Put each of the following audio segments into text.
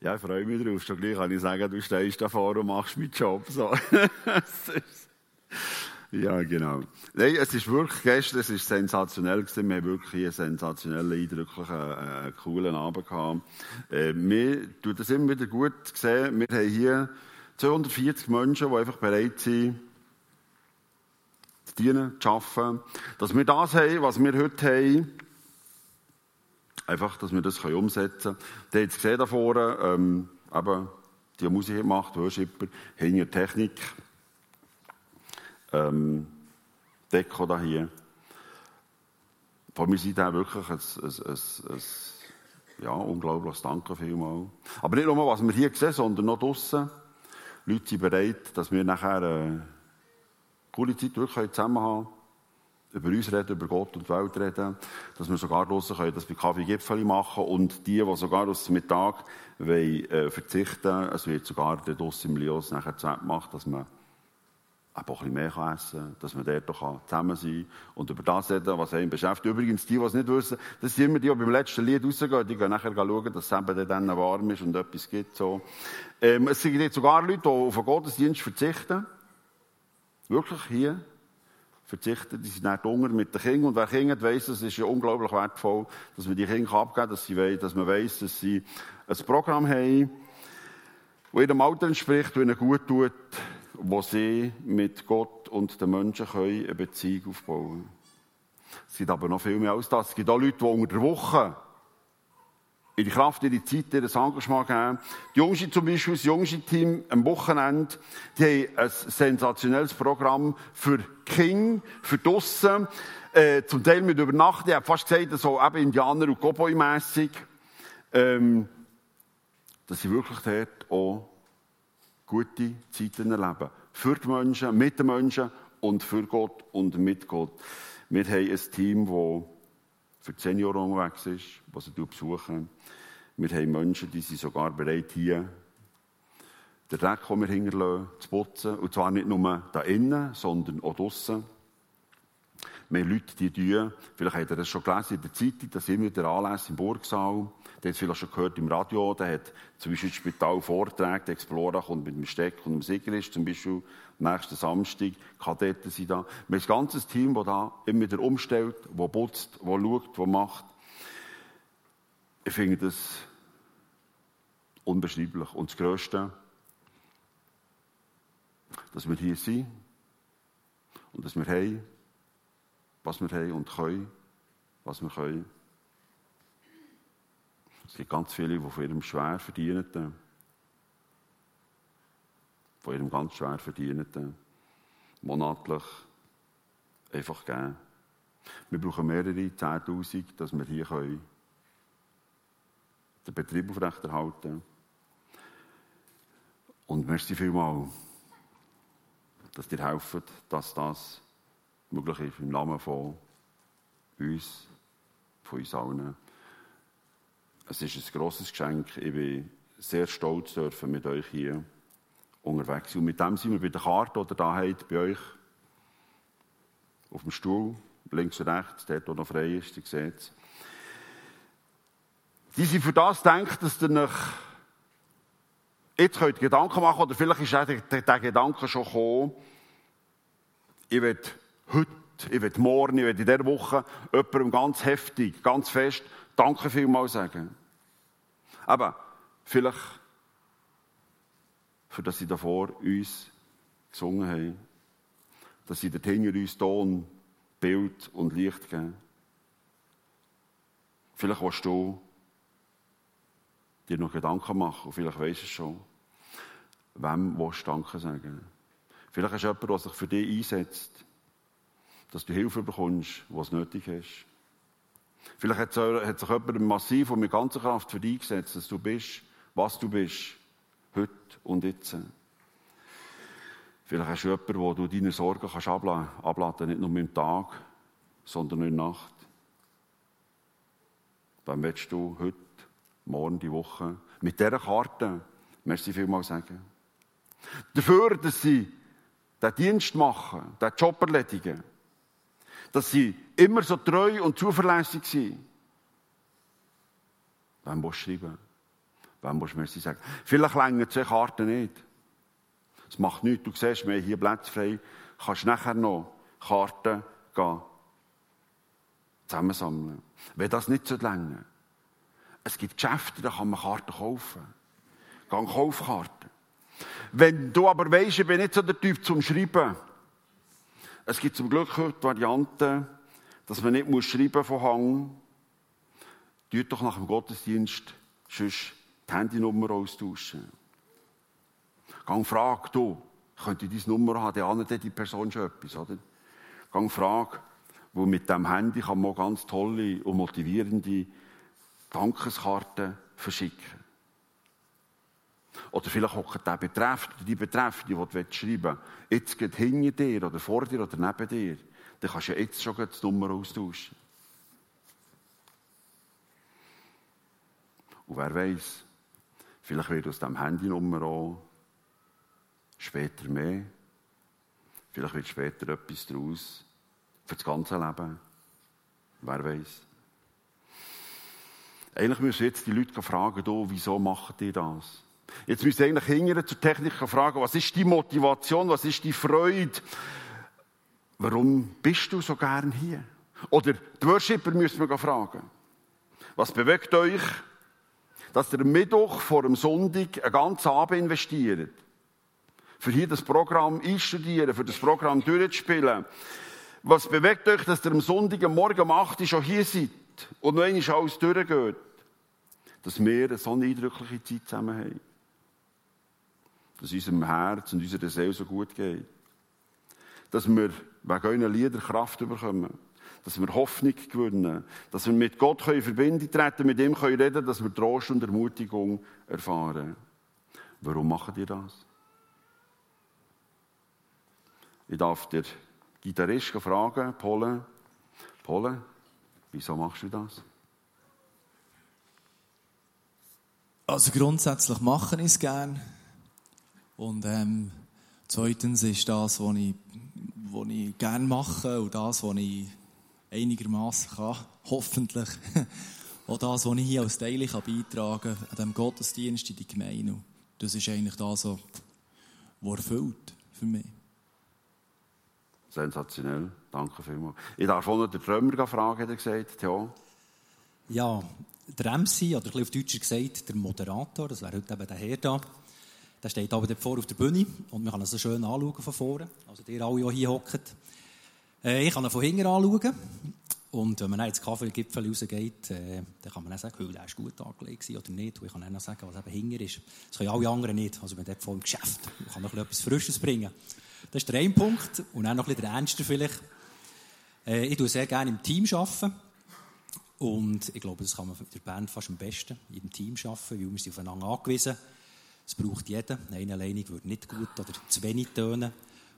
Ja, ich freue mich drauf. Schon gleich kann ich sagen, du stehst davor und machst meinen Job. So. ja, genau. Nein, es ist wirklich gestern, es ist sensationell gewesen. Wir haben wirklich einen sensationellen, eindrücklichen, äh, coolen Abend gehabt. Äh, wir tun das immer wieder gut gesehen. Wir haben hier 240 Menschen, die einfach bereit sind, zu dienen, zu arbeiten. Dass wir das haben, was wir heute haben, einfach, dass wir das umsetzen können. Ihr habt es gesehen da vorne, ähm, eben, die Musik macht, Worshipper, hinter Technik, ähm, Deko da hier. Von mir Seite wirklich ein, ein, ein, ein ja, unglaubliches Danke vielmals. Aber nicht nur, was wir hier sehen, sondern noch draussen. Leute sind bereit, dass wir nachher eine coole Zeit zusammen haben über uns reden, über Gott und die Welt reden, dass wir sogar draussen können, das bei Kaffee Gipfeli machen und die, die sogar aus dem Mittag wollen, äh, verzichten, es wird sogar draussen im Lios nachher gemacht, dass man ein bisschen mehr essen kann, dass man dort doch zusammen sein kann und über das reden, was einen beschäftigt. Übrigens, die, die es nicht wissen, das sind immer die, die beim letzten Lied rausgehen, die gehen nachher schauen, dass es eben dann warm ist und etwas gibt. So. Ähm, es gibt sogar Leute, die auf den Gottesdienst verzichten. Wirklich hier verzichten, die sind nicht Hunger mit den Kindern. Und wer Kinder hat, weiss, es ist ja unglaublich wertvoll, dass man die Kinder abgeben dass, sie, dass man weiss, dass sie ein Programm haben, das ihrem Alter entspricht, das ihnen gut tut, wo sie mit Gott und den Menschen können eine Beziehung aufbauen können. Es gibt aber noch viel mehr als das. Es gibt auch Leute, die unter der Woche die Kraft, die Zeit, ihr Engagement geben. Die Jungste zum Beispiel, das jüngste Team am Wochenende, die haben ein sensationelles Programm für King, für Dussen, äh, zum Teil mit Übernachten. Ich habe fast gesagt, so eben Indianer- und Cowboy-mässig. Ähm, dass sie wirklich dort auch gute Zeiten erleben. Für die Menschen, mit den Menschen und für Gott und mit Gott. Wir haben ein Team, das für die Senioren unterwegs ist, die sie besuchen. Wir haben Menschen, die sind sogar bereit, hier den Dreck, den wir hinterlassen, zu putzen. Und zwar nicht nur da innen, sondern auch draussen. Wir haben Leute, die tun, vielleicht habt ihr das schon gelesen in der Zeitung, da sind wir der Anlass im Burgsaal. Der hat es vielleicht schon gehört im Radio, der hat zum Beispiel im Spital Vorträge, der Explorer kommt mit dem Steck und dem Sigrist, zum Beispiel nächsten Samstag, Kadetten sind da. Wir haben ein ganzes Team, das da immer wieder umstellt, das putzt, das schaut, das macht. Ich finde das unbeschreiblich. Und das Größte, dass wir hier sind und dass wir haben, was wir haben und können, was wir können. Es gibt ganz viele, die von ihrem schwer verdienten, von ihrem ganz schwer verdienten, monatlich einfach geben. Wir brauchen mehrere 10.000, dass wir hier können den Betrieb aufrechterhalten können. Und merci vielmals, dass ihr helft, dass das möglich ist im Namen von uns, von uns allen. Es ist ein grosses Geschenk. Ich bin sehr stolz, dürfen mit euch hier unterwegs sein. Und mit dem sind wir bei der Karte, oder da habt, bei euch auf dem Stuhl, links und rechts, dort, wo noch frei ist, ihr seht es. Die sind für das gedacht, dass ihr euch jetzt könnt Gedanken machen, oder vielleicht ist der, der, Gedanke schon gekommen, ich will heute, ich will morgen, ich will in dieser Woche jemandem ganz heftig, ganz fest Danke vielmals sagen. Aber vielleicht, für das sie davor uns gesungen haben, dass sie hinter uns Ton, Bild und Licht geben. Vielleicht willst du dir noch Gedanken machen und vielleicht weisst du es schon. Wem willst du Danke sagen? Vielleicht hast du jemanden, der sich für dich einsetzt, dass du Hilfe bekommst, was nötig ist. Vielleicht hat, sich jemand massiv und mit ganzer Kraft für dich eingesetzt, dass du bist, was du bist, heute und jetzt. Vielleicht hast du jemanden, wo du deine Sorgen kannst abladen kannst, nicht nur im Tag, sondern in der Nacht. Dann willst du heute, morgen, die Woche, mit dieser Karte, merci vielmals sagen. Dafür, dass sie den Dienst machen, den Job erledigen, dass sie immer so treu und zuverlässig sind. Wem willst du schreiben? Wem musst du Merci sagen? Vielleicht länger zwei Karten nicht. Es macht nichts. Du siehst, wir haben hier Plätze frei. Kannst nachher noch Karten gehen, zusammensammeln. Wenn das nicht so länger. Es gibt Geschäfte, da kann man Karten kaufen. Gang Kaufkarten. Wenn du aber weisst, ich bin nicht so der Typ zum Schreiben. Es gibt zum Glück heute Varianten, dass man nicht muss schreiben von Hang. Tut doch nach dem Gottesdienst sonst die Handynummer austauschen. Gang frag, du, könnte ich deine Nummer haben, dann ahnt die Person schon etwas, oder? Gang frag, wo mit dem Handy kann man ganz tolle und motivierende Dankeskarten verschicken. Oder vielleicht hockt der Betreffende, die Betreffende, die du schreiben willst, jetzt geht hinter dir oder vor dir oder neben dir. Dann kannst du ja jetzt schon die Nummer austauschen. Und wer weiß, vielleicht wird aus dem Handynummer auch später mehr. Vielleicht wird später etwas daraus für das ganze Leben. Wer weiß. Eigentlich müssen jetzt die Leute fragen, wieso machen die das? Jetzt müssen wir eigentlich hingehen zur Technik fragen, was ist die Motivation, was ist die Freude? Warum bist du so gern hier? Oder die Worshipper müssen wir fragen. Was bewegt euch, dass ihr Mittwoch vor dem Sonntag einen ganzen Abend investiert? Für hier das Programm einstudieren, für das Programm durchzuspielen. Was bewegt euch, dass ihr am Sonntag am Morgen um 8 Uhr schon hier seid und noch einmal alles durchgeht? Dass wir so eine eindrückliche Zeit zusammen haben dass unserem Herz und unserer Seele so gut geht. Dass wir wegen euren Lieder Kraft bekommen. Dass wir Hoffnung gewinnen. Dass wir mit Gott in Verbindung treten, mit ihm können reden, dass wir Trost und Ermutigung erfahren. Warum machen ihr das? Ich darf den Gitarrist fragen, Pole, Pole, wieso machst du das? Also grundsätzlich machen ich es gerne. Und ähm, zweitens ist das, was ich, was ich gerne mache und das, was ich einigermaßen kann, hoffentlich, auch das, was ich hier als Teil kann beitragen kann, an diesem Gottesdienst in die Gemeinde. Das ist eigentlich das, was erfüllt für mich. Sensationell, danke vielmals. Ich darf auch noch den Trömer fragen, hat er gesagt, ja. Ja, der MC, oder ein bisschen auf Deutsch gesagt, der Moderator, das wäre heute eben der Herr da. Der steht aber dort vor auf der Bühne und man kann ihn so schön anschauen von vorne. Also die alle, die hier hocken. Äh, ich kann ihn von hinten anschauen. Und wenn man ins Kaffeegipfel rausgeht, äh, dann kann man dann sagen, oh, der ist gut angelegt oder nicht. Und ich kann dann sagen, was eben hinten ist. Das können alle anderen nicht. Also man dort voll im Geschäft. Man kann noch etwas Frisches bringen. Das ist der eine Punkt. Und dann noch ein bisschen der ernste vielleicht. Äh, ich tue sehr gerne im Team arbeiten. Und ich glaube, das kann man in der Band fast am besten, im Team arbeiten, weil wir sind aufeinander angewiesen sind. Es braucht jeder. Eine alleinig würde nicht gut oder zu wenig tönen.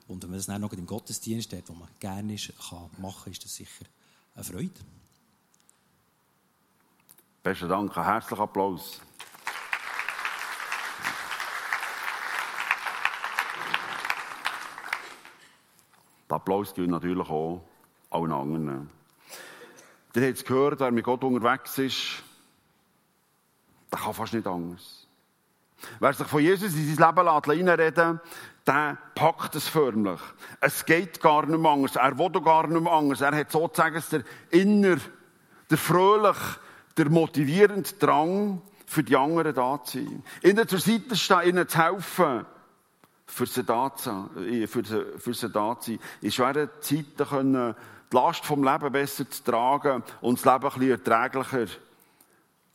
Und wenn man das dann noch im Gottesdienst hat, wo man gerne ist, kann machen, ist das sicher eine Freude. Besten Dank, ein herzlichen Applaus. Der Applaus gilt natürlich auch allen anderen. Ihr habt es gehört, wer mit Gott unterwegs ist, der kann fast nicht anders. Wer sich von Jesus in sein Leben reinreden der packt es förmlich. Es geht gar nicht mehr anders. Er will gar nicht mehr anders. Er hat sozusagen der inner, der fröhlich, der motivierende Drang, für die anderen da zu sein. Ihnen zur Seite stehen, ihnen zu helfen, für sie da zu sein. Für sie, für sie da zu sein. In schweren Zeiten können die Last vom Leben besser zu tragen und das Leben ein bisschen erträglicher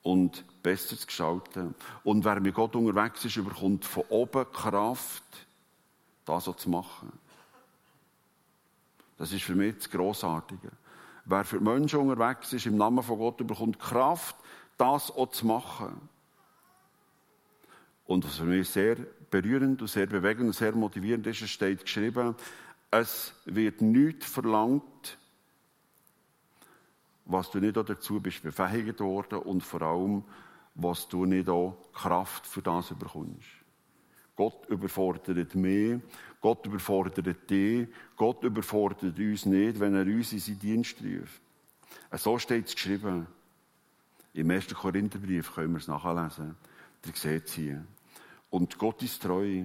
und besser zu gestalten. Und wer mit Gott unterwegs ist, überkommt von oben Kraft, das so zu machen. Das ist für mich das Grossartige. Wer für Menschen unterwegs ist, im Namen von Gott, überkommt Kraft, das auch zu machen. Und was für mich sehr berührend und sehr bewegend und sehr motivierend ist, es steht geschrieben, es wird nichts verlangt, was du nicht dazu bist befähigt worden und vor allem, was du nicht auch Kraft für das bekommst. Gott überfordert mich, Gott überfordert dich, Gott überfordert uns nicht, wenn er uns in seinen Dienst ruft. So steht es geschrieben. Im 1. Korintherbrief können wir es nachlesen. Ihr seht es hier. Und Gott ist treu.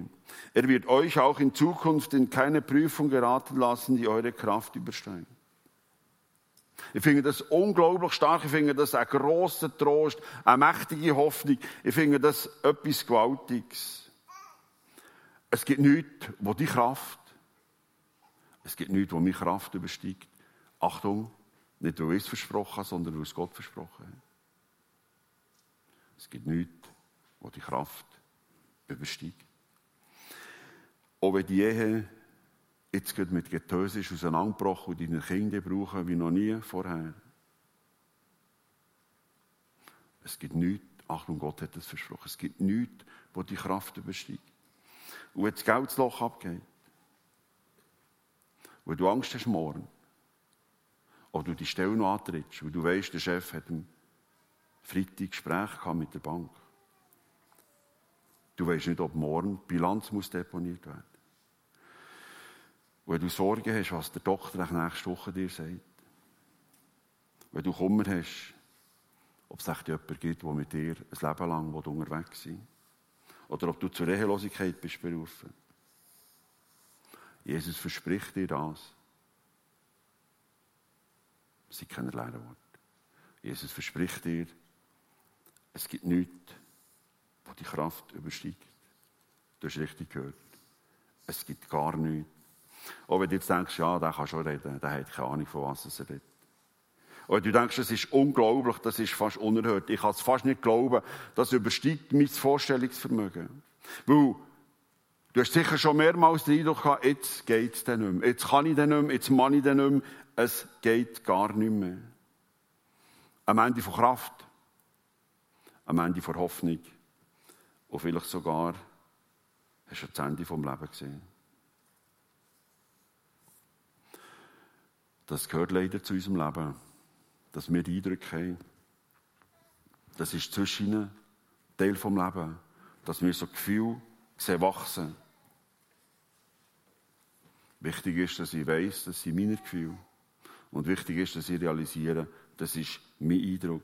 Er wird euch auch in Zukunft in keine Prüfung geraten lassen, die eure Kraft übersteigt. Ich finde das unglaublich stark. Ich finde das ein grosser Trost, eine mächtige Hoffnung. Ich finde das etwas Gewaltiges. Es gibt nichts, wo die Kraft, es gibt nichts, wo meine Kraft übersteigt. Achtung, nicht weil ich es versprochen habe, sondern weil es Gott versprochen hat. Es gibt nichts, wo die Kraft übersteigt. Auch wenn die Ehe jetzt geht mit Getöse ist auseinandergebrochen und deine Kinder brauchen wie noch nie vorher. Es gibt nichts, Achtung, Gott hat es versprochen, es gibt nichts, wo die Kraft übersteigt. Und wenn das Geldloch abgeht, weil du Angst hast morgen, oder du die Stelle noch antrittst, weil du weißt, der Chef hat am Freitag Gespräch mit der Bank. Du weißt nicht, ob morgen die Bilanz muss deponiert werden wenn du Sorgen hast, was der Doktor nächste Woche dir sagt. Wenn du Kummer hast, ob es echt jemanden gibt, der mit dir ein Leben lang unterwegs sein Oder ob du zur Ehelosigkeit bist berufen. Jesus verspricht dir das. Es sind keine leeren Worte. Jesus verspricht dir, es gibt nichts, wo die Kraft übersteigt. Du hast richtig gehört. Es gibt gar nichts, auch wenn du jetzt denkst, ja, der kann schon reden, der hat keine Ahnung, von was er redet. Und du denkst, das ist unglaublich, das ist fast unerhört. Ich kann es fast nicht glauben, das übersteigt mein Vorstellungsvermögen. Weil, du hast sicher schon mehrmals den Eindruck gehabt, jetzt geht es nicht mehr. Jetzt kann ich dann nicht mehr, jetzt kann ich dann nicht mehr. Es geht gar nicht mehr. Am Ende von Kraft, am Ende von Hoffnung und vielleicht sogar hast du das Ende vom Leben gesehen. Das gehört leider zu unserem Leben, dass wir die Eindrücke haben. Das ist zwischen Teil vom Leben, dass wir so Gefühl sehen wachsen. Wichtig ist, dass ich weiß, das sind meine Gefühle. Und wichtig ist, dass ich realisiere, das ist mein Eindruck.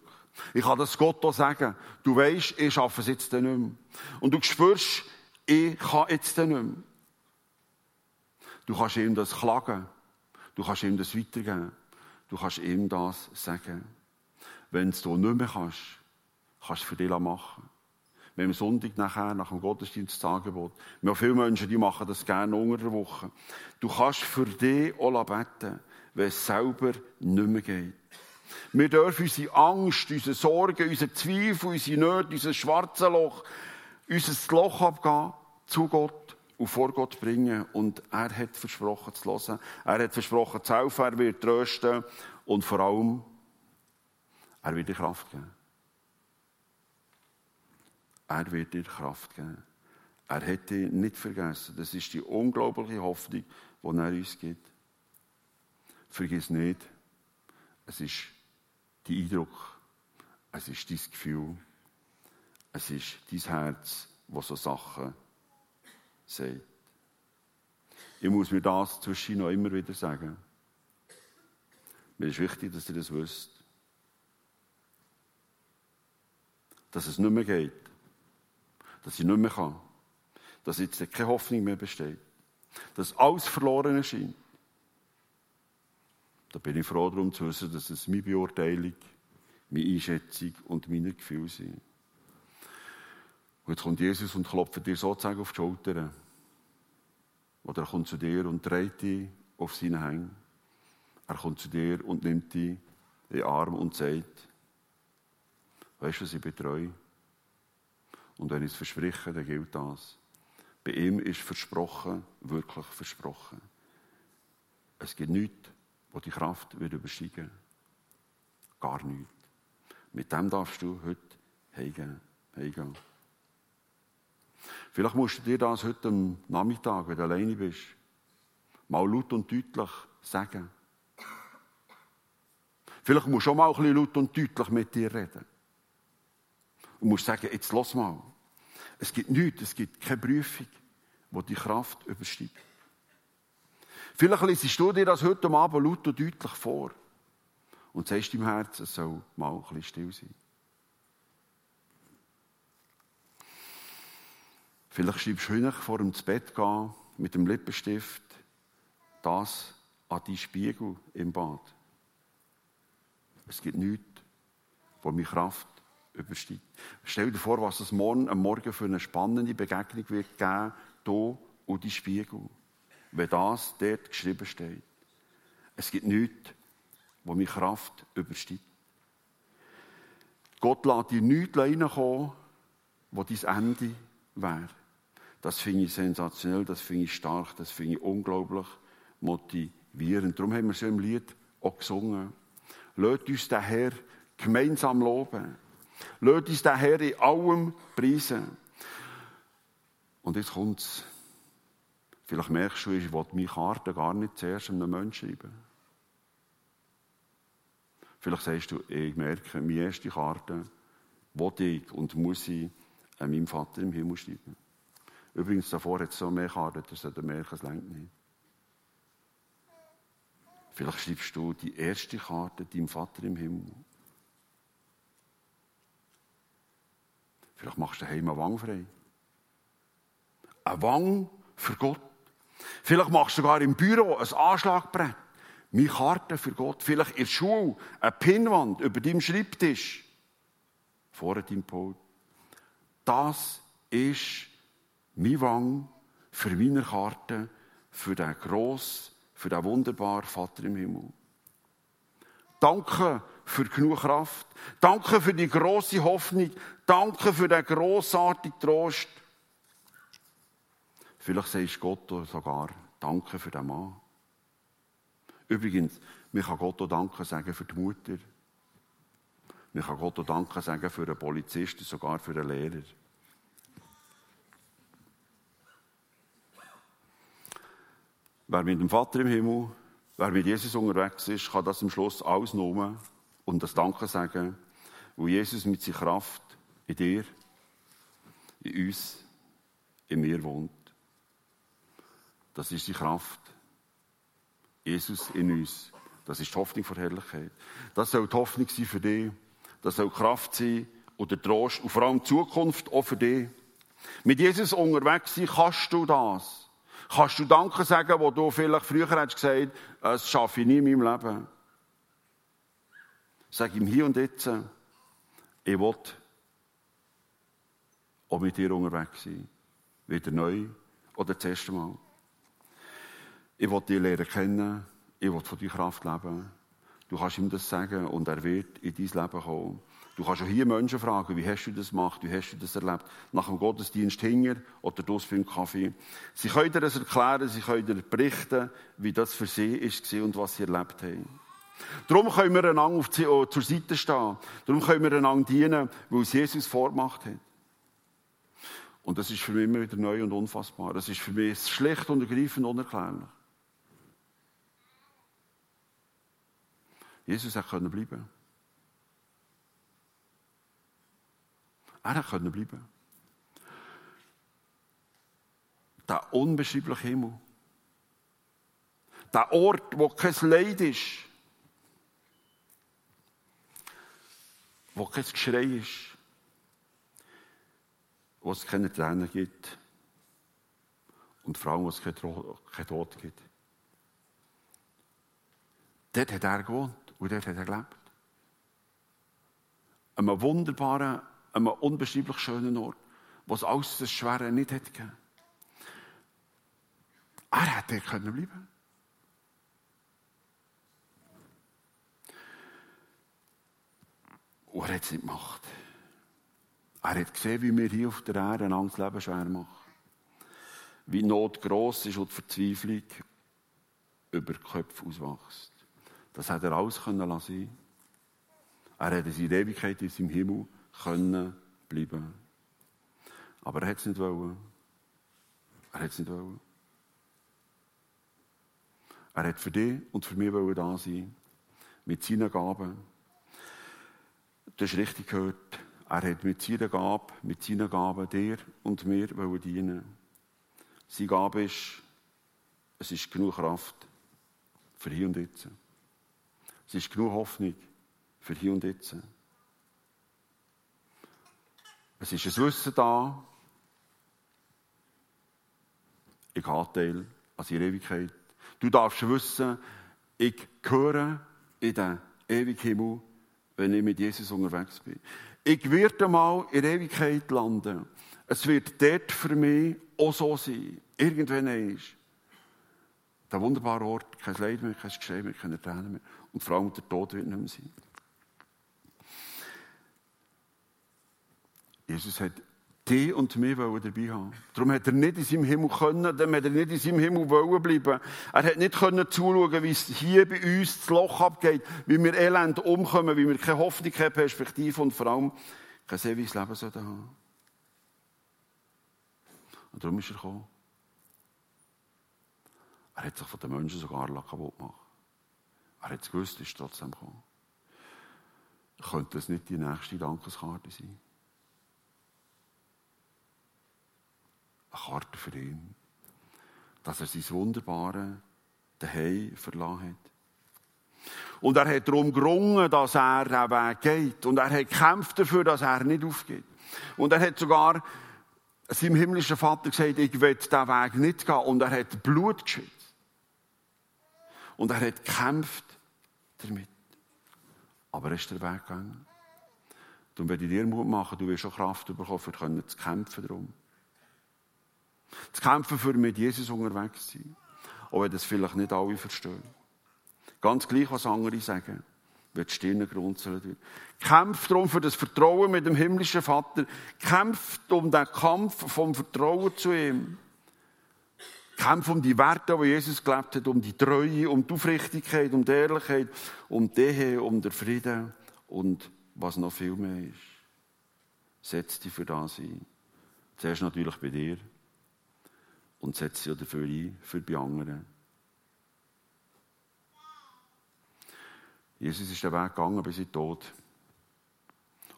Ich kann das Gott auch sagen. Du weißt, ich schaffe es jetzt nicht mehr. Und du spürst, ich kann jetzt nicht mehr. Du kannst ihm das klagen. Du kannst ihm das weitergeben. Du kannst ihm das sagen. Wenn du nicht mehr kannst, kannst du es für dich machen. Wir haben Sonntag nachher, nach dem Gottesdienst das Angebot. Wir haben viele Menschen, die machen das gerne unter der Woche. Du kannst für dich auch beten, wenn es selber nicht mehr geht. Wir dürfen unsere Angst, unsere Sorgen, unsere Zweifel, unsere Nöte, unser schwarzes Loch, unser Loch abgehen zu Gott und vor Gott bringen. Und er hat versprochen zu hören. Er hat versprochen zu helfen, er wird trösten und vor allem, er wird dir Kraft geben. Er wird dir Kraft geben. Er hat dich nicht vergessen. Das ist die unglaubliche Hoffnung, die er uns gibt. Vergiss nicht, es ist die Eindruck, es ist dein Gefühl, es ist dein Herz, das so Sachen sagt. Ich muss mir das zwischen noch immer wieder sagen. Mir ist wichtig, dass ihr das wisst. Dass es nicht mehr geht. Dass ich nicht mehr kann. Dass jetzt keine Hoffnung mehr besteht. Dass alles verloren erscheint. Da bin ich froh darum zu wissen, dass es meine Beurteilung, meine Einschätzung und meine Gefühle sind. Und jetzt kommt Jesus und klopft dir sozusagen auf die Schulter. Oder er kommt zu dir und dreht dich auf seine Hänge. Er kommt zu dir und nimmt dich in den Arm und sagt, weißt du, ich betreue. Und wenn ich es verspreche, dann gilt das. Bei ihm ist versprochen, wirklich versprochen. Es gibt nichts, wo die Kraft wird übersteigen. Gar nichts. Mit dem darfst du heute heimgehen. Vielleicht musst du dir das heute am Nachmittag, wenn du alleine bist, mal laut und deutlich sagen. Vielleicht musst du auch mal ein bisschen laut und deutlich mit dir reden. Und musst sagen, jetzt lass mal. Es gibt nichts, es gibt keine Prüfung, die die Kraft übersteigt. Vielleicht liest du dir das heute Abend laut und deutlich vor und sagst im Herzen, es soll mal ein bisschen still sein. Vielleicht schreibst du heute vor dem Bett gehen mit dem Lippenstift das an die Spiegel im Bad. Es gibt nichts, wo meine Kraft übersteigt. Stell dir vor, was es morgen am Morgen für eine spannende Begegnung wird geben, hier und die Spiegel. Wenn das dort geschrieben steht. Es gibt nichts, wo meine Kraft übersteigt. Gott lässt dir nichts reinkommen, wo dein Ende wäre. Das finde ich sensationell, das finde ich stark, das finde ich unglaublich motivierend. Darum haben wir so im Lied auch gesungen. Lasst uns den Herr gemeinsam loben. Lasst uns den Herr in allem preisen. Und jetzt kommt es. Vielleicht merkst du, ich will meine Karte gar nicht zuerst einem Menschen schreiben. Vielleicht sagst du, ich merke, meine erste Karte will ich und muss ich an meinem Vater im Himmel schreiben. Übrigens, davor hat es so mehr Karten, dass er merken, es längt nicht. Vielleicht schreibst du die erste Karte deinem Vater im Himmel. Vielleicht machst du daheim eine Wang frei. Eine Wang für Gott. Vielleicht machst du sogar im Büro ein Anschlagbrett. Meine Karte für Gott. Vielleicht in der Schule eine Pinnwand über deinem Schreibtisch. Vor deinem Pult. Das ist mein Wang für meine Karte, für den grossen, für den wunderbaren Vater im Himmel. Danke für genug Kraft. Danke für die große Hoffnung. Danke für den grossartigen Trost. Vielleicht sagst Gott sogar Danke für den Mann. Übrigens, man kann Gott auch Danke sagen für die Mutter. Man kann Gott auch Danke sagen für einen Polizisten, sogar für einen Lehrer. Wer mit dem Vater im Himmel, wer mit Jesus unterwegs ist, kann das am Schluss alles nur und das Danke sagen, wo Jesus mit seiner Kraft in dir, in uns, in mir wohnt. Das ist die Kraft. Jesus in uns. Das ist die Hoffnung vor Herrlichkeit. Das soll die Hoffnung sein für dich. Das soll Kraft sein oder Trost und vor allem die Zukunft auch für dich. Mit Jesus unterwegs sein kannst du das. Kannst du Danke sagen, wo du vielleicht früher hättest gesagt, das schaffe ich nie in meinem Leben. Sag ihm hier und jetzt, ich will auch mit dir unterwegs sein. Wieder neu oder das erste Mal. Ich will dich lernen kennen. Ich will von deiner Kraft leben. Du kannst ihm das sagen und er wird in dein Leben kommen. Du kannst auch hier Menschen fragen, wie hast du das gemacht, wie hast du das erlebt, nach dem Gottesdienst hinger oder das für einen Kaffee. Sie können dir das erklären, sie können dir berichten, wie das für sie war und was sie erlebt haben. Darum können wir einander auf oh, zur Seite stehen. Darum können wir einander dienen, weil es Jesus vorgemacht hat. Und das ist für mich immer wieder neu und unfassbar. Das ist für mich schlicht und ergreifend unerklärlich. Jesus hat können Er konnte bleiben. Der unbeschreibliche Himmel. Der Ort, wo kein Leid ist. Wo kein Geschrei ist. Wo es keine Tränen gibt. Und vor allem, wo es kein Tod gibt. Dort hat er gewohnt und dort hat er gelebt. Einem wunderbaren einem unbeschreiblich schönen Ort, wo es alles das Schwere nicht hätte gegeben. Er hätte können bleiben. Und er hat es nicht gemacht. Er hat gesehen, wie wir hier auf der Erde ein anderes Leben schwer machen. Wie Not gross ist und die Verzweiflung über die Köpfe auswächst. Das hat er alles können lassen. Er hat in seiner Ewigkeit in seinem Himmel können bleiben. Aber er hat es nicht wollen. Er hat es nicht wollen. Er hat für dich und für mich wollen da sein. Mit seinen Gaben. Du hast richtig gehört. Er hat mit seiner Gabe, mit seinen Gaben dir und mir wollen dienen. Seine Gabe ist, es ist genug Kraft für hier und jetzt. Es ist genug Hoffnung für hier und jetzt. Es ist ein Wissen da, ich habe Teil an ihrer Ewigkeit. Du darfst wissen, ich gehöre in den ewigen Himmel, wenn ich mit Jesus unterwegs bin. Ich werde mal in der Ewigkeit landen. Es wird dort für mich auch so sein. Irgendwann ist. Der wunderbare Ort, kein Leid mehr, kein Geschrei mehr, keine Tränen mehr. Und vor allem der Tod wird nicht mehr sein. Jesus hat die und mich dabei haben. Darum hat er nicht in seinem Himmel können, dann hat er nicht in seinem Himmel bleiben. Er hat nicht können zuschauen, wie es hier bei uns das Loch abgeht, wie wir elend umkommen, wie wir keine Hoffnung, keine Perspektive und vor allem kein ewiges Leben sollten haben. Und darum ist er gekommen. Er hat sich von den Menschen sogar kaputt gemacht. Er hat es gewusst, ist trotzdem gekommen. Könnte das nicht die nächste Dankeskarte sein? Karte für ihn. Dass er sein wunderbare Daheim verlassen hat. Und er hat darum gerungen, dass er Weg geht. Und er hat gekämpft dafür, dass er nicht aufgeht. Und er hat sogar seinem himmlischen Vater gesagt, ich will diesen Weg nicht gehen. Und er hat Blut geschützt. Und er hat gekämpft damit. Aber er ist der Weg gegangen. Darum werde ich dir Mut machen, du wirst schon Kraft bekommen, für zu kämpfen darum. Zu kämpfen, für mit Jesus unterwegs sein. Auch wenn das vielleicht nicht alle verstehen. Ganz gleich, was andere sagen, wird die Stirn grunzeln. Kämpft darum für das Vertrauen mit dem himmlischen Vater. Kämpft um den Kampf vom Vertrauen zu ihm. Kämpft um die Werte, die Jesus gelebt hat, um die Treue, um die Aufrichtigkeit, um die Ehrlichkeit, um die um den Frieden und was noch viel mehr ist. Setz dich für das ein. Zuerst natürlich bei dir und setz dich dafür ein, für die anderen. Jesus ist den Weg gegangen bis in den Tod.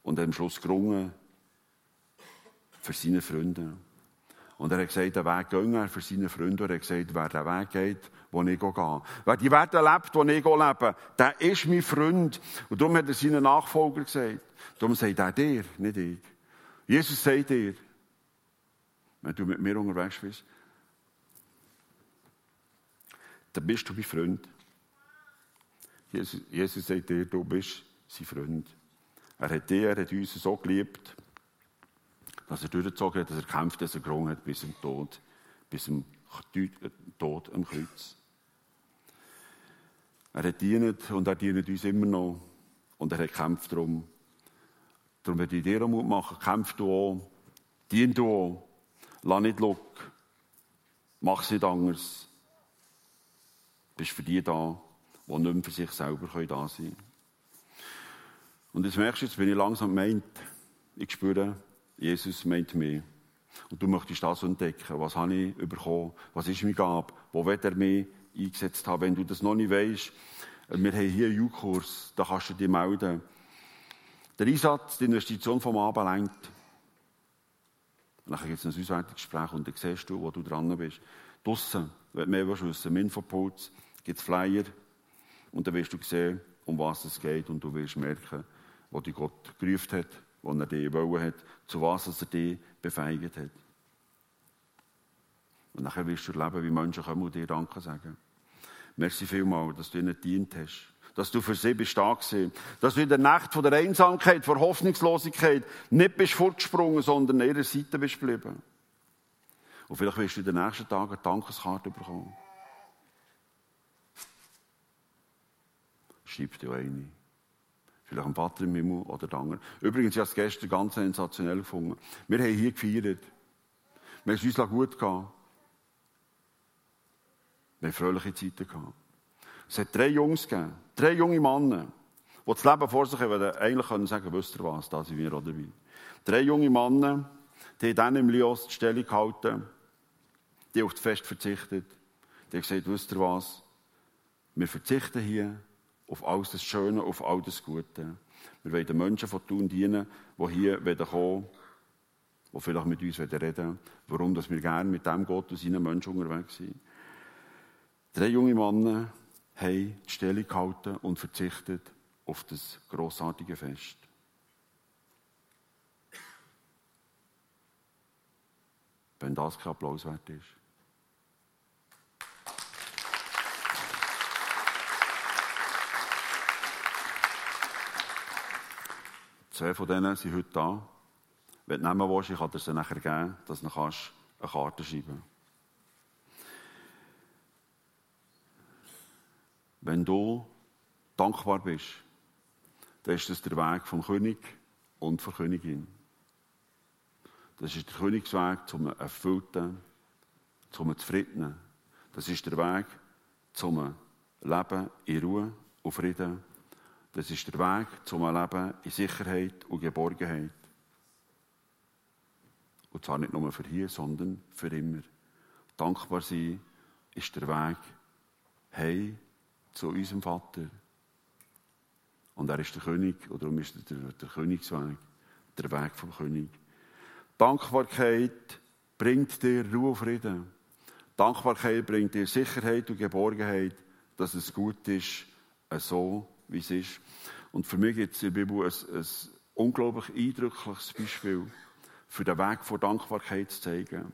Und hat am Schluss gerungen für seine Freunde. Und er hat gesagt, den Weg gehen er für seine Freunde. Und er hat gesagt, wer den Weg geht, wo ich gehe. Wer die Werte lebt, wo ich lebe, der ist mein Freund. Und darum hat er seinen Nachfolger gesagt. Darum sagt er dir, nicht ich. Jesus sagt dir, wenn du mit mir unterwegs bist, dann bist du mein Freund. Jesus, Jesus sagt dir, du bist sein Freund. Er hat dich, er hat uns so geliebt, dass er durchgezogen hat, dass er kämpft, dass er gerungen hat bis zum Tod, bis zum Tod am Kreuz. Er hat dient und er dient uns immer noch und er hat gekämpft darum. Darum werde ich dir Mut machen, kämpf du auch, dien du auch, lass nicht lock, mach es nicht anders. Bist für die da, die nicht mehr für sich selber da sein können. Und jetzt merkst du, jetzt bin ich langsam meint, ich spüre, Jesus meint mich. Und du möchtest das entdecken. Was habe ich bekommen? Was ist mein Gabe? Wo wird er mich eingesetzt haben? Wenn du das noch nicht weißt, wir haben hier einen U-Kurs, da kannst du dich melden. Der Einsatz, die Investition vom Abend lenkt. Dann gibt es ein Auswertungsgespräch und dann siehst du, wo du dran bist. Draussen, wenn du mehr wissen im Infopuls, gibt es Flyer und dann wirst du sehen, um was es geht und du wirst merken, wo dich Gott gerufen hat, wo er dich wollen hat, zu was er dich befeigt hat. Und nachher wirst du erleben, wie Menschen kommen und dir Danke sagen. Merci vielmals, dass du ihnen gedient hast. Dass du für sie bist da gewesen. Dass du in der Nacht von der Einsamkeit, von Hoffnungslosigkeit nicht bist fortgesprungen, sondern an ihrer Seite bist geblieben. Und vielleicht wirst du in den nächsten Tagen eine Dankeskarte bekommen. Schreib dir eine. Vielleicht ein Vater im Himmel oder der andere. Übrigens, ich habe es gestern ganz sensationell gefunden. Wir haben hier gefeiert. Wir haben es uns gut gehabt. Wir haben fröhliche Zeiten gehabt. Es hat drei Jungs gegeben, drei junge Männer, die das Leben vor sich haben, eigentlich können sagen, wisst ihr was, da sind wir auch dabei. Drei junge Männer, die dann im Lios die Stellung gehalten, die auf das Fest verzichtet, die haben gesagt, wisst ihr was, wir verzichten hier auf alles das Schöne, auf all das Gute. Wir wollen den Menschen von Tun dienen, die hier kommen die vielleicht mit uns reden wollen, warum dass wir gerne mit dem Gott und seinen Menschen unterwegs sind. Drei junge Männer haben die Stellung gehalten und verzichtet auf das grossartige Fest. Wenn das kein Applaus wert ist. Zwei von denen sind heute da. Wenn du nehmen willst, ich kann dir sie nachher geben, dass du eine Karte schreiben kannst. Wenn du dankbar bist, dann ist das der Weg vom König und der Königin. Das ist der Königsweg zum Erfüllten, zum Zufriedenen. Das ist der Weg zum Leben in Ruhe und Frieden. Das ist der Weg zum Leben in Sicherheit und Geborgenheit. Und zwar nicht nur für hier, sondern für immer. Dankbar sein ist der Weg hey zu unserem Vater. Und er ist der König, oder darum ist der, der Königsweg, der Weg vom König. Dankbarkeit bringt dir Ruhe und Frieden. Dankbarkeit bringt dir Sicherheit und Geborgenheit, dass es gut ist, so wie es ist. Und für mich gibt es in der Bibel ein, ein unglaublich eindrückliches Beispiel für den Weg von Dankbarkeit zu zeigen.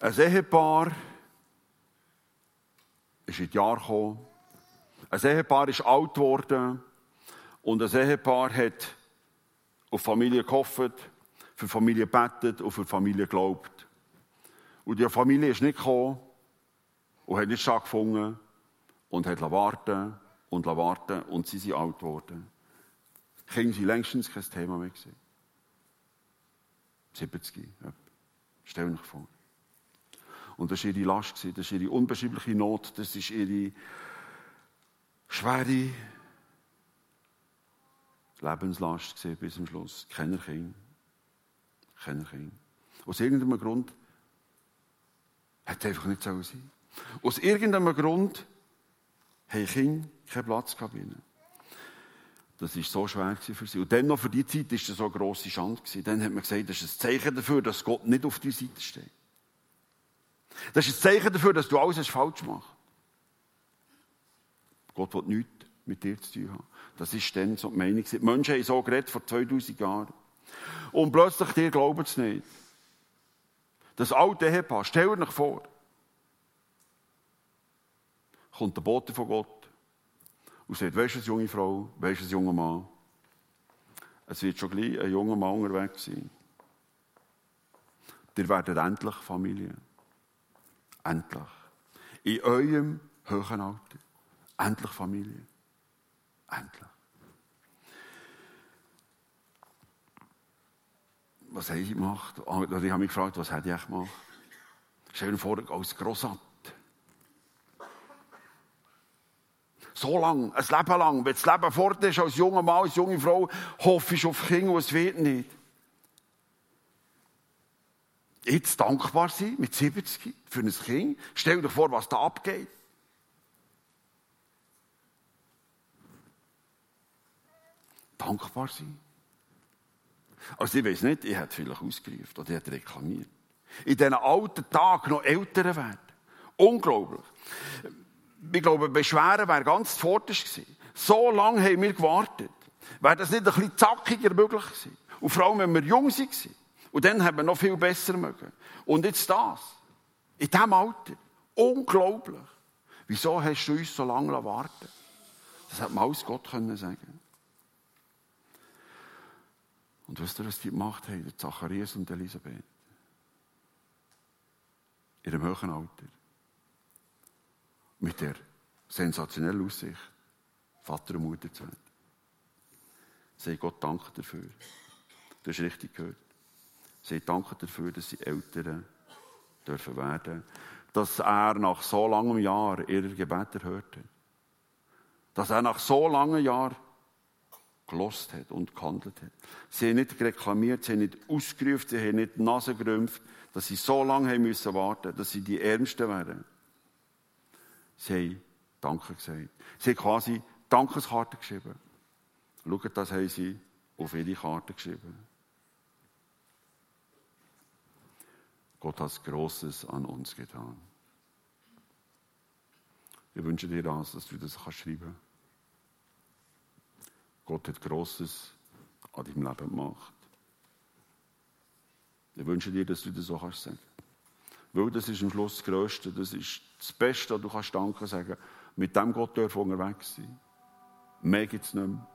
Ein Ehepaar ist in die Jahre gekommen. Ein Ehepaar ist alt geworden. Und ein Ehepaar hat auf Familie gehofft, für Familie betet und für Familie geglaubt. Und die Familie ist nicht gekommen und hat nicht stattgefunden und hat warten und warten und sie sind alt geworden. Kinder sind längstens kein Thema mehr gewesen. 70. Stell dir vor. Und das war ihre Last, das ist ihre unbeschreibliche Not, das ist ihre schwere Lebenslast bis zum Schluss. Keiner Kind. Keiner Kind. Aus irgendeinem Grund hat es einfach nicht so sein. Aus irgendeinem Grund haben Kinder keinen Platz gehabt. Das war so schwer für sie. Und dann noch für die Zeit war das so eine grosse Schande. Dann hat man gesagt, das ist ein Zeichen dafür, dass Gott nicht auf deiner Seite steht. Das ist ein Zeichen dafür, dass du alles falsch machst. Gott will nichts mit dir zu tun haben. Das ist dann so die Meinung. Die Menschen haben so geredet vor 2000 Jahren. Und plötzlich dir glauben es nicht. Das alte Ehepaar, stell dir vor, kommt der Bote von Gott und sagt, weißt du, junge Frau, weißt du, junger Mann, es wird schon gleich ein junger Mann unterwegs sein. Ihr werdet endlich Familie. Endlich. In eurem hohen Alter. Endlich Familie. Endlich. Was habe ich gemacht? Ah, ich habe mich gefragt, was hätte ich gemacht? Stell dir vor, als Grossat. So lang, ein Leben lang, wenn das Leben fort ist, als junger Mann, als junge Frau, hoffe ich auf Kinder und es wird nicht. Jetzt dankbar sein, mit 70, für ein Kind. Stell dir vor, was da abgeht. Dankbar sein. Also ich weiß nicht, ich hätte vielleicht ausgerufen oder ich hätte reklamiert. In diesen alten Tagen noch älter werden. Unglaublich. Ich glaube, Beschweren wäre ganz zuvorderst gewesen. So lange haben wir gewartet. Wäre das nicht ein bisschen zackiger möglich gewesen? Und vor allem, wenn wir jung waren. Und dann haben wir noch viel besser mögen. Und jetzt das. In diesem Alter. Unglaublich. Wieso hast du uns so lange warten Das hätte man alles Gott können sagen Und wisst ihr, was die gemacht haben? Zacharias und Elisabeth. In einem hohen Alter. Mit der sensationellen Aussicht, Vater und Mutter zu werden. Sei Gott danke dafür. Du hast richtig gehört. Sie danken dafür, dass sie Eltern dürfen werden. Dass er nach so langem Jahr ihre Gebete hörte. Dass er nach so langen Jahren gelost hat und gehandelt hat. Sie haben nicht reklamiert, sie haben nicht ausgerufen, sie haben nicht die Nase gerümpft, dass sie so lange haben müssen warten, dass sie die Ärmsten wären. Sie haben Danke gesagt. Sie haben quasi Dankeskarte geschrieben. Schaut, das haben sie auf ihre Karte geschrieben. Gott hat Großes an uns getan. Ich wünsche dir das, dass du das kannst schreiben Gott hat Großes an deinem Leben gemacht. Ich wünsche dir, dass du das so kannst sagen. Weil das ist am Schluss das Größte, das ist das Beste, was du kannst Danke sagen. Mit dem Gott dürfen unterwegs sein. Mehr gibt es nicht mehr.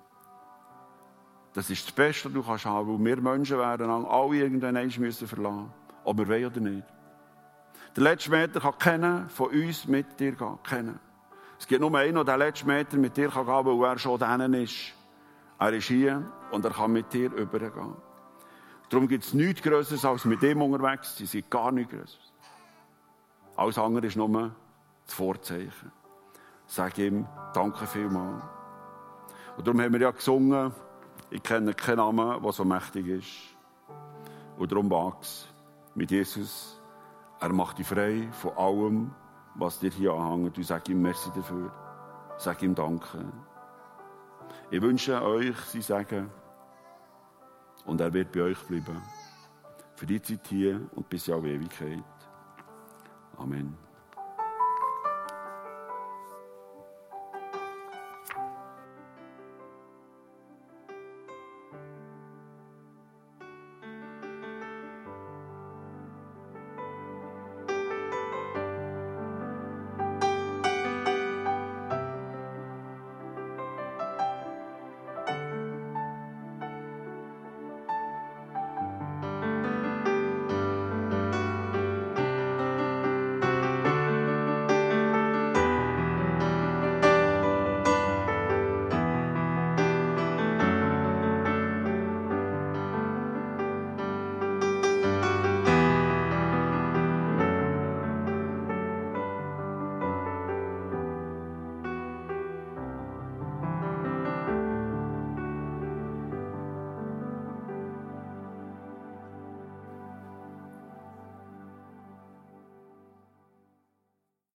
Das ist das Beste, was du kannst haben, weil wir Menschen werden alle irgendwann eins müssen verlassen. Ob wir wollen oder nicht. Der letzte Meter kann keiner von uns mit dir gehen. Kennen. Es gibt nur einen, der den letzten Meter mit dir gehen kann, weil er schon drinnen ist. Er ist hier und er kann mit dir übergehen. Darum gibt es nichts Größeres als mit ihm unterwegs. Sie sind gar nichts Größeres. Alles andere ist nur das Vorzeichen. Sag ihm Danke vielmals. Und darum haben wir ja gesungen, ich kenne keinen Namen, der so mächtig ist. Und darum wachs mit Jesus. Er macht dich frei von allem, was dir hier anhängt. Du sag ihm Merci dafür. Sag ihm Danke. Ich wünsche euch sein Segen. Und er wird bei euch bleiben. Für die Zeit hier und bis in alle Ewigkeit. Amen.